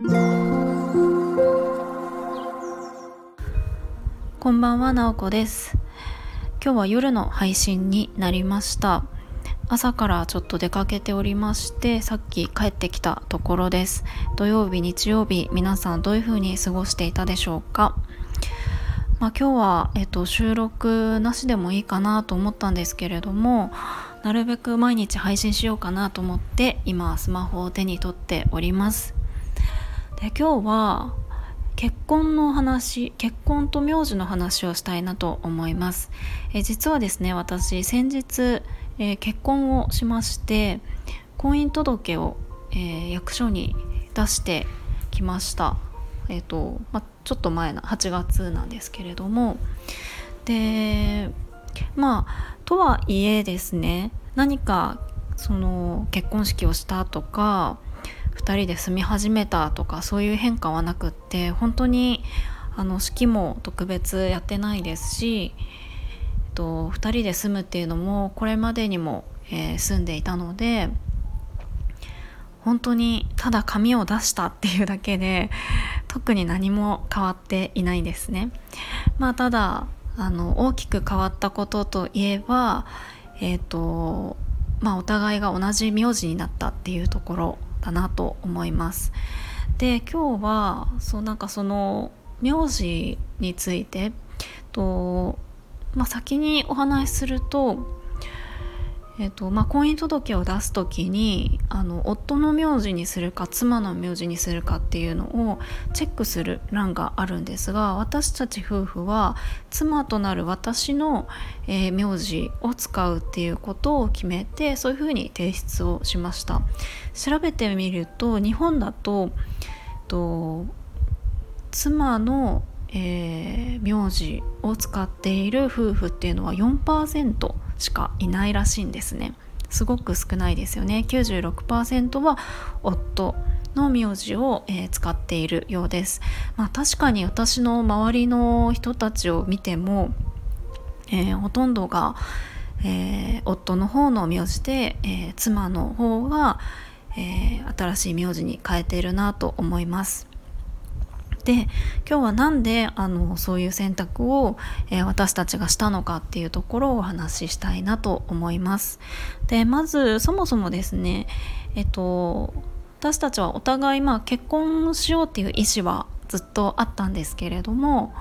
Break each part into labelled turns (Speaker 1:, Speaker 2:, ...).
Speaker 1: こんばんは、なおこです。今日は夜の配信になりました。朝からちょっと出かけておりまして、さっき帰ってきたところです。土曜日、日曜日、皆さんどういう風に過ごしていたでしょうか？まあ、今日は、えっと、収録なしでもいいかなと思ったんですけれどもなるべく毎日配信しようかなと思って今スマホを手に取っておりますで今日は結婚の話結婚と名字の話をしたいなと思います。え実はですね私先日、えー結婚をしまして婚姻届を、えー役所に出してきました。えっ、と、ま、ちょっと前な8月なんですけれども。でまあとはいえですね何かその結婚式をしたとか2人で住み始めたとかそういう変化はなくって本当にあの式も特別やってないですし、えっと、2人で住むっていうのもこれまでにも、えー住んでいたので本当にただ紙を出したっていうだけで特に何も変わっていないですね。まあ、ただあの大きく変わったことといえば、えーとまあ、お互いが同じ名字になったっていうところだなと思います。で今日はそうなんかその名字についてと、まあ、先にお話しすると,、えーとまあ、婚姻届を出す時にあの夫の名字にするか妻の名字にするかっていうのをチェックする欄があるんですが私たち夫婦は妻となる私の、えー名字を使うっていうことを決めてそういうふうに提出をしました。調べてみると日本だとと妻の、えー名字を使っている夫婦っていうのは4%しかいないらしいんですね。すごく少ないですよね。96%は夫の名字を、えー使っているようです。まあ確かに私の周りの人たちを見ても、えーほとんどが、えー夫の方の名字で、えー妻の方が、えー新しい名字に変えているなと思います。で今日はなんであのそういう選択を、えー私たちがしたのかっていうところをお話ししたいなと思います。でまずそもそもですねえっと私たちはお互いまあ結婚しようっていう意思はずっとあったんですけれども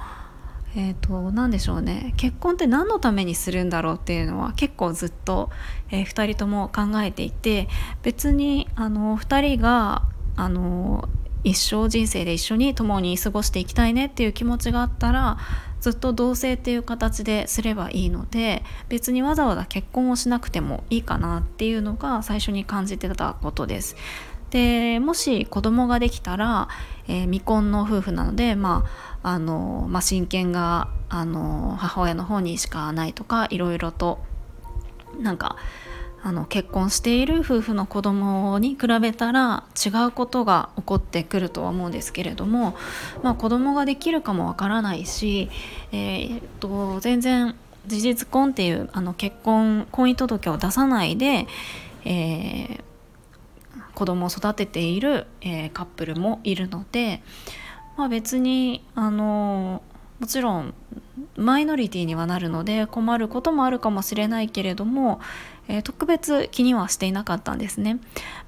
Speaker 1: えー、と何でしょうね結婚って何のためにするんだろうっていうのは結構ずっと、え2人とも考えていて別にあの2人があの一生人生で一緒に共に過ごしていきたいねっていう気持ちがあったらずっと同棲っていう形ですればいいので別にわざわざ結婚をしなくてもいいかなっていうのが最初に感じてたことです。でもし子供ができたら、えー未婚の夫婦なので、まああのまあ、親権があの母親の方にしかないとかいろいろとなんかあの結婚している夫婦の子供に比べたら違うことが起こってくるとは思うんですけれども、まあ、子供ができるかもわからないし、えーっと全然事実婚っていうあの結婚婚姻届を出さないで、えー子供を育てている、えーカップルもいるので、まあ、別にあのもちろんマイノリティにはなるので困ることもあるかもしれないけれども、えー特別気にはしていなかったんですね。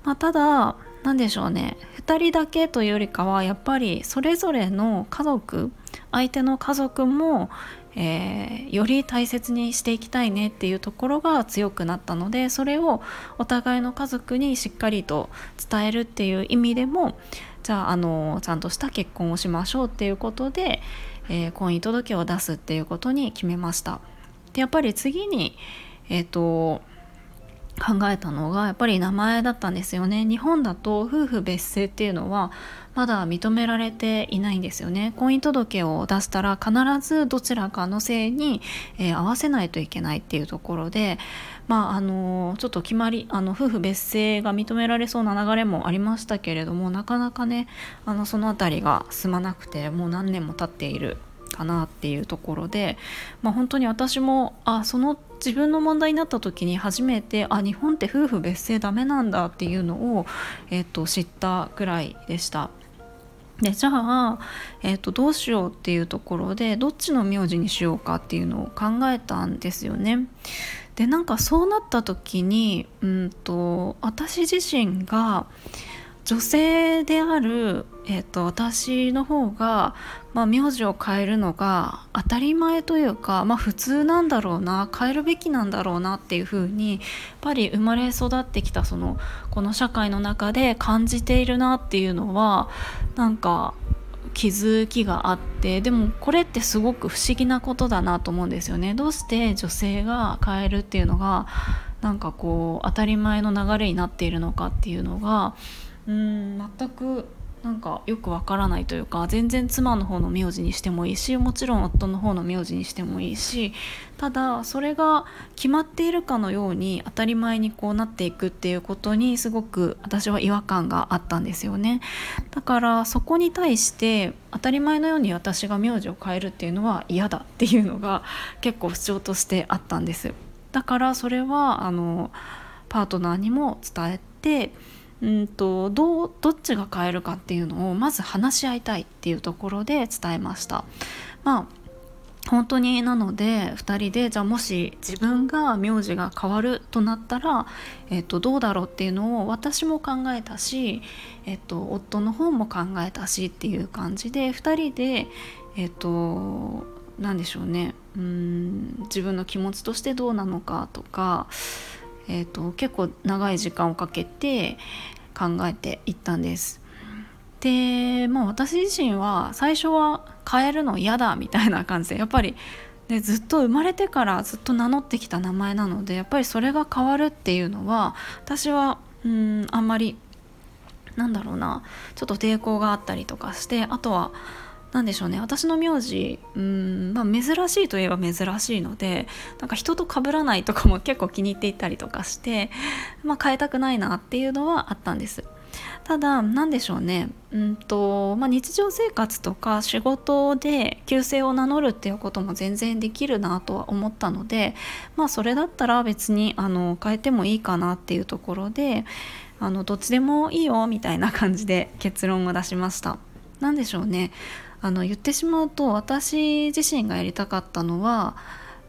Speaker 1: まあ、ただ何でしょうね2人だけというよりかはやっぱりそれぞれの家族相手の家族も、えーより大切にしていきたいねっていうところが強くなったのでそれをお互いの家族にしっかりと伝えるっていう意味でもじゃああのちゃんとした結婚をしましょうっていうことで、えー婚姻届を出すっていうことに決めました。でやっぱり次に、えー、と考えたのがやっぱり名前だったんですよね。日本だと夫婦別姓っていうのはまだ認められていないんですよね。婚姻届を出したら必ずどちらかの姓に、えー合わせないといけないっていうところでまああのちょっと決まりあの夫婦別姓が認められそうな流れもありましたけれどもなかなかねあのその辺りが進まなくてもう何年も経っているかなっていうところで、まあ、本当に私もあその自分の問題になった時に初めてあ日本って夫婦別姓ダメなんだっていうのを、えっと知ったくらいでした。でじゃあ、えーと、どうしようっていうところでどっちの名字にしようかっていうのを考えたんですよね。でなんかそうなった時にうんと私自身が女性である、えーと、私の方が、まあ、名字を変えるのが当たり前というか、まあ、普通なんだろうな変えるべきなんだろうなっていうふうにやっぱり生まれ育ってきたそのこの社会の中で感じているなっていうのはなんか気づきがあってでもこれってすごく不思議なことだなと思うんですよね。どうして女性が変えるっていうのがなんかこう当たり前の流れになっているのかっていうのがうん全くなんかよくわからないというか全然妻の方の名字にしてもいいしもちろん夫の方の名字にしてもいいしただそれが決まっているかのように当たり前にこうなっていくっていうことにすごく私は違和感があったんですよね。だからそこに対して当たり前のように私が名字を変えるっていうのは嫌だっていうのが結構主張としてあったんです。だからそれはあのパートナーにも伝えてうんとどうどっちが変えるかっていうのをまず話し合いたいっていうところで伝えました。まあ本当になので2人でじゃあもし自分が名字が変わるとなったら、えっと、どうだろうっていうのを私も考えたし、えっと、夫の方も考えたしっていう感じで2人でえっと何でしょうねうん自分の気持ちとしてどうなのかとかえーと、結構長い時間をかけて考えていったんです。で、まあ、私自身は最初は変えるの嫌だみたいな感じでやっぱりでずっと生まれてからずっと名乗ってきた名前なのでやっぱりそれが変わるっていうのは私はうんあんまりなんだろうなちょっと抵抗があったりとかしてあとは何でしょうね私の名字うん、まあ、珍しいといえば珍しいのでなんか人と被らないとかも結構気に入っていたりとかして、まあ、変えたくないなっていうのはあったんです。ただ何でしょうねうんと、まあ、日常生活とか仕事で旧姓を名乗るっていうことも全然できるなとは思ったのでまあそれだったら別にあの変えてもいいかなっていうところであのどっちでもいいよみたいな感じで結論を出しました。何でしょうねあの言ってしまうと私自身がやりたかったのは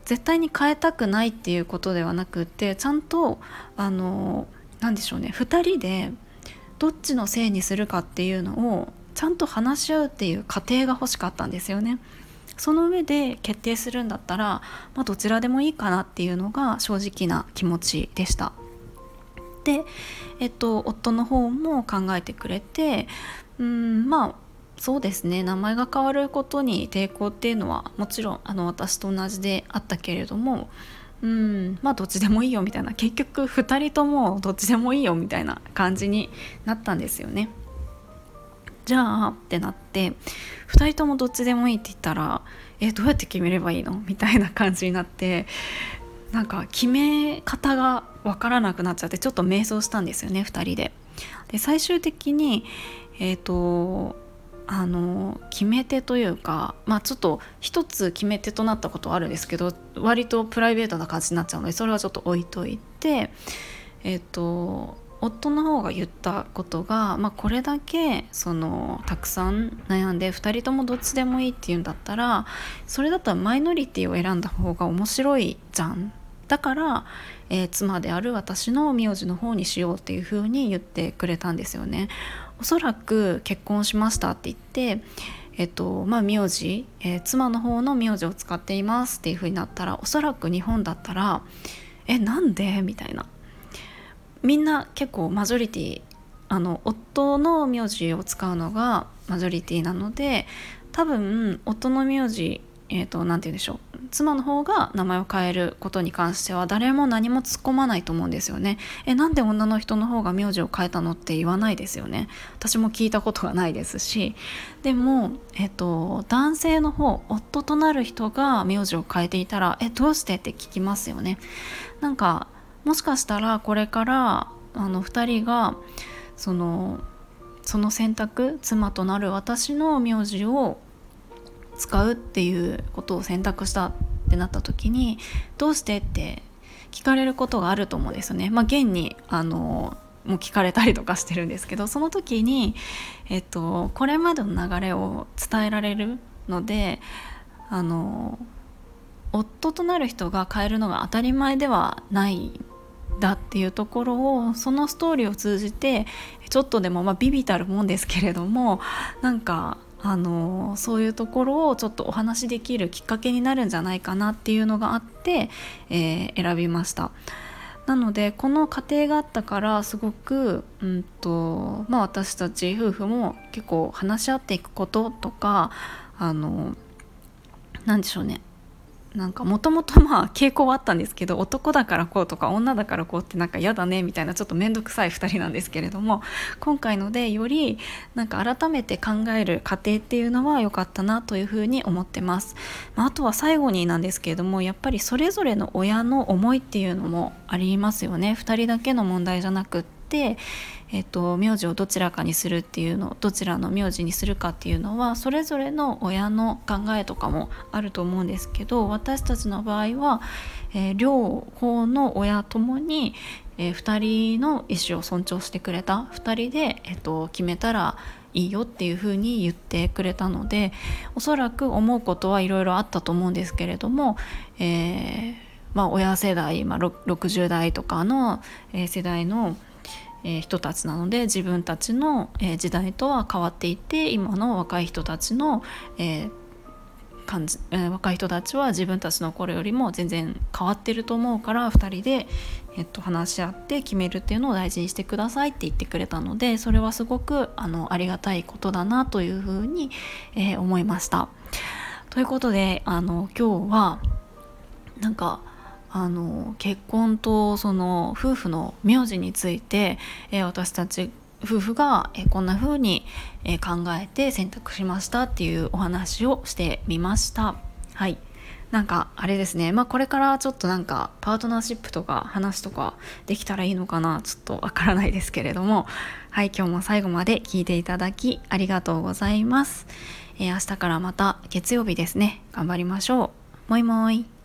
Speaker 1: 絶対に変えたくないっていうことではなくってちゃんとあの何でしょうね2人でどっちのせいにするかっていうのをちゃんと話し合うっていう過程が欲しかったんですよね。その上で決定するんだったら、まあ、どちらでもいいかなっていうのが正直な気持ちでした。で、えっと、夫の方も考えてくれてうんまあそうですね名前が変わることに抵抗っていうのはもちろんあの私と同じであったけれどもうんまあどっちでもいいよみたいな結局2人ともどっちでもいいよみたいな感じになったんですよね。じゃあってなって2人ともどっちでもいいって言ったらえどうやって決めればいいの？みたいな感じになってなんか決め方が分からなくなっちゃってちょっと迷走したんですよね2人で。で最終的にえっ、ー、とあの決め手というかまあちょっと一つ決め手となったことはあるんですけど割とプライベートな感じになっちゃうのでそれはちょっと置いといてえっ、と夫の方が言ったことが、まあ、これだけそのたくさん悩んで2人ともどっちでもいいっていうんだったらそれだったらマイノリティを選んだ方が面白いじゃん。だから、えー、妻である私の名字の方にしようっていう風に言ってくれたんですよね。おそらく結婚しましたって言ってえっとまあ名字、えー、妻の方の名字を使っていますっていう風になったらおそらく日本だったらえなんで？みたいなみんな結構マジョリティあの夫の名字を使うのがマジョリティなので多分夫の名字えーと、なて言うんでしょう妻の方が名前を変えることに関しては誰も何も突っ込まないと思うんですよね。えなんで女の人の方が名字を変えたのって言わないですよね。私も聞いたことがないですしでも、えーと、男性の方夫となる人が名字を変えていたらえどうしてって聞きますよね。なんかもしかしたらこれからあの2人がそのその選択妻となる私の名字を使うっていうことを選択したってなった時にどうしてって聞かれることがあると思うんですよね。まあ、現にあのも聞かれたりとかしてるんですけどその時に、えっと、これまでの流れを伝えられるのであの夫となる人が変えるのが当たり前ではないだっていうところをそのストーリーを通じてちょっとでもまあビビたるもんですけれどもなんかあのそういうところをちょっとお話しできるきっかけになるんじゃないかなっていうのがあって、えー、選びました。なのでこの過程があったからすごく、うんとまあ、私たち夫婦も結構話し合っていくこととかあの何でしょうねなんかもともとまあ傾向はあったんですけど男だからこうとか女だからこうってなんか嫌だねみたいなちょっと面倒くさい2人なんですけれども今回のでよりなんか改めて考える過程っていうのは良かったなというふうに思ってます、まあ、あとは最後になんですけれどもやっぱりそれぞれの親の思いっていうのもありますよね。2人だけの問題じゃなくって、えっと、名字をどちらかにするっていうのどちらの名字にするかっていうのはそれぞれの親の考えとかもあると思うんですけど私たちの場合は、えー、両方の親ともに、えー、2人の意思を尊重してくれた2人で、えっと、決めたらいいよっていうふうに言ってくれたのでおそらく思うことはいろいろあったと思うんですけれども、えーまあ、親世代、まあ、60代とかの、世代のえ、人たちなので自分たちの、え、時代とは変わっていて今の若い人たちの、えー感じえ、若い人たちは自分たちの頃よりも全然変わってると思うから2人で、えっと、話し合って決めるっていうのを大事にしてくださいって言ってくれたのでそれはすごくあのありがたいことだなというふうに、えー、思いました。ということであの今日はなんかあの結婚とその夫婦の名字について、えー、私たち夫婦が、えー、こんな風に、えー、考えて選択しましたっていうお話をしてみました。はい。なんかあれですね。まあこれからちょっとなんかパートナーシップとか話とかできたらいいのかな。ちょっとわからないですけれども。はい今日も最後まで聞いていただきありがとうございます、えー、明日からまた月曜日ですね。頑張りましょう。もいもい。